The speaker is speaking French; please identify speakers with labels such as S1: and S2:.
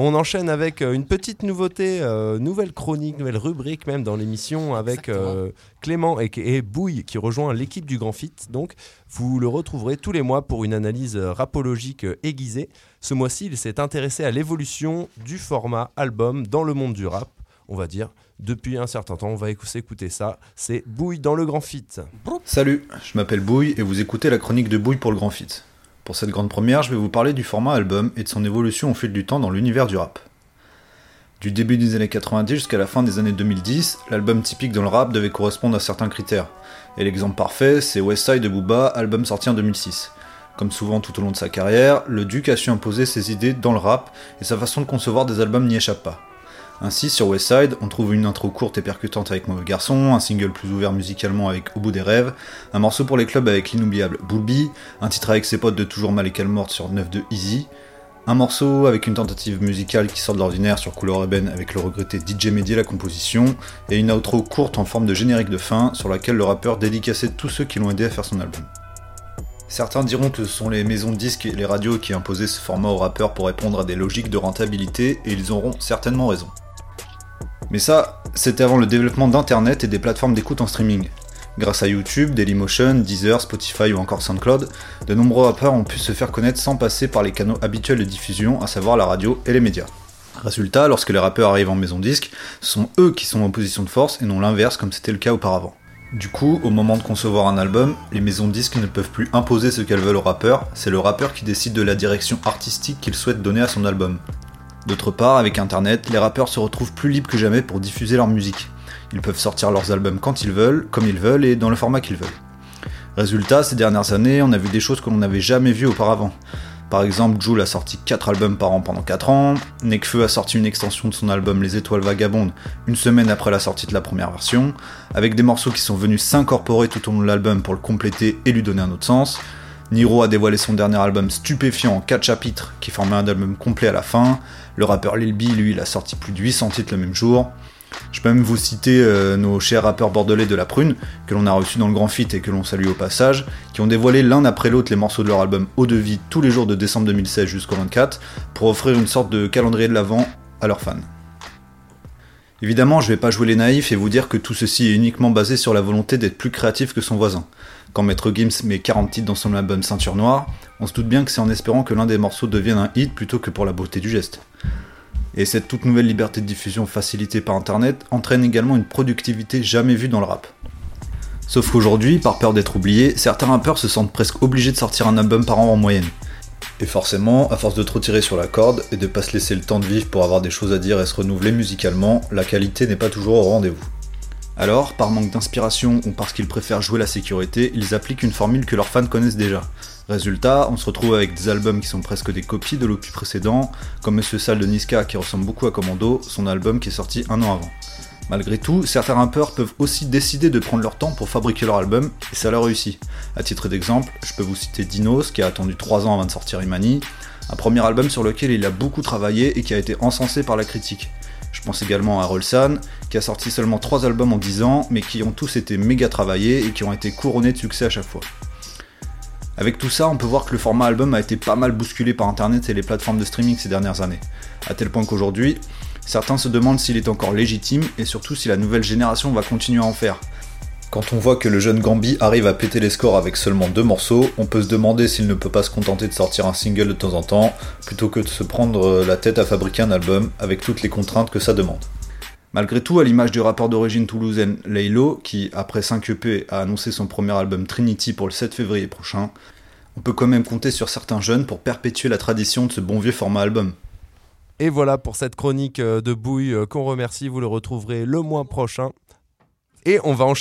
S1: On enchaîne avec euh, une petite nouveauté, euh, nouvelle chronique, nouvelle rubrique même dans l'émission avec euh, Clément et, et Bouille qui rejoint l'équipe du Grand Fit. Donc vous le retrouverez tous les mois pour une analyse rapologique aiguisée. Ce mois-ci, il s'est intéressé à l'évolution du format album dans le monde du rap, on va dire. Depuis un certain temps, on va écou- s'écouter ça. C'est Bouille dans le Grand Fit.
S2: Salut, je m'appelle Bouille et vous écoutez la chronique de Bouille pour le Grand Fit. Pour cette grande première, je vais vous parler du format album et de son évolution au fil du temps dans l'univers du rap. Du début des années 90 jusqu'à la fin des années 2010, l'album typique dans le rap devait correspondre à certains critères. Et l'exemple parfait, c'est Westside de Booba, album sorti en 2006. Comme souvent tout au long de sa carrière, le Duc a su imposer ses idées dans le rap et sa façon de concevoir des albums n'y échappe pas. Ainsi, sur Westside, on trouve une intro courte et percutante avec Mauvais Garçon, un single plus ouvert musicalement avec Au bout des rêves, un morceau pour les clubs avec l'inoubliable Bulby, un titre avec ses potes de Toujours mal et qu'elle morte sur 9 de Easy, un morceau avec une tentative musicale qui sort de l'ordinaire sur Couleur Eben avec le regretté DJ Mehdi à la composition, et une outro courte en forme de générique de fin sur laquelle le rappeur dédicaçait tous ceux qui l'ont aidé à faire son album. Certains diront que ce sont les maisons de disques et les radios qui imposaient ce format aux rappeurs pour répondre à des logiques de rentabilité, et ils auront certainement raison. Mais ça, c'était avant le développement d'Internet et des plateformes d'écoute en streaming. Grâce à YouTube, Dailymotion, Deezer, Spotify ou encore SoundCloud, de nombreux rappeurs ont pu se faire connaître sans passer par les canaux habituels de diffusion, à savoir la radio et les médias. Résultat, lorsque les rappeurs arrivent en maison disque, sont eux qui sont en position de force et non l'inverse comme c'était le cas auparavant. Du coup, au moment de concevoir un album, les maisons disques ne peuvent plus imposer ce qu'elles veulent au rappeur, c'est le rappeur qui décide de la direction artistique qu'il souhaite donner à son album. D'autre part, avec internet, les rappeurs se retrouvent plus libres que jamais pour diffuser leur musique. Ils peuvent sortir leurs albums quand ils veulent, comme ils veulent et dans le format qu'ils veulent. Résultat, ces dernières années, on a vu des choses que l'on n'avait jamais vues auparavant. Par exemple, Jul a sorti 4 albums par an pendant 4 ans, Nekfeu a sorti une extension de son album Les Étoiles Vagabondes une semaine après la sortie de la première version, avec des morceaux qui sont venus s'incorporer tout au long de l'album pour le compléter et lui donner un autre sens. Niro a dévoilé son dernier album Stupéfiant en 4 chapitres qui formait un album complet à la fin. Le rappeur Lil B, lui, il a sorti plus de 800 titres le même jour. Je peux même vous citer euh, nos chers rappeurs bordelais de la Prune, que l'on a reçus dans le Grand Fit et que l'on salue au passage, qui ont dévoilé l'un après l'autre les morceaux de leur album Eau de vie tous les jours de décembre 2016 jusqu'au 24, pour offrir une sorte de calendrier de l'avant à leurs fans. Évidemment, je vais pas jouer les naïfs et vous dire que tout ceci est uniquement basé sur la volonté d'être plus créatif que son voisin. Quand Maître Gims met 40 titres dans son album Ceinture Noire, on se doute bien que c'est en espérant que l'un des morceaux devienne un hit plutôt que pour la beauté du geste. Et cette toute nouvelle liberté de diffusion facilitée par internet entraîne également une productivité jamais vue dans le rap. Sauf qu'aujourd'hui, par peur d'être oubliés, certains rappeurs se sentent presque obligés de sortir un album par an en moyenne. Et forcément, à force de trop tirer sur la corde et de pas se laisser le temps de vivre pour avoir des choses à dire et se renouveler musicalement, la qualité n'est pas toujours au rendez-vous. Alors, par manque d'inspiration ou parce qu'ils préfèrent jouer la sécurité, ils appliquent une formule que leurs fans connaissent déjà. Résultat, on se retrouve avec des albums qui sont presque des copies de l'opus précédent, comme Monsieur Sale de Niska qui ressemble beaucoup à Commando, son album qui est sorti un an avant. Malgré tout, certains rappeurs peuvent aussi décider de prendre leur temps pour fabriquer leur album, et ça leur réussit. A titre d'exemple, je peux vous citer Dinos, qui a attendu 3 ans avant de sortir Imani, un premier album sur lequel il a beaucoup travaillé et qui a été encensé par la critique. Je pense également à Rolsan, qui a sorti seulement 3 albums en 10 ans, mais qui ont tous été méga travaillés et qui ont été couronnés de succès à chaque fois. Avec tout ça, on peut voir que le format album a été pas mal bousculé par internet et les plateformes de streaming ces dernières années. À tel point qu'aujourd'hui, certains se demandent s'il est encore légitime et surtout si la nouvelle génération va continuer à en faire. Quand on voit que le jeune Gambi arrive à péter les scores avec seulement deux morceaux, on peut se demander s'il ne peut pas se contenter de sortir un single de temps en temps, plutôt que de se prendre la tête à fabriquer un album avec toutes les contraintes que ça demande. Malgré tout, à l'image du rappeur d'origine toulousaine Laylo, qui, après 5 EP, a annoncé son premier album Trinity pour le 7 février prochain, on peut quand même compter sur certains jeunes pour perpétuer la tradition de ce bon vieux format album.
S1: Et voilà pour cette chronique euh, de Bouille euh, qu'on remercie. Vous le retrouverez le mois prochain. Et on va enchaîner.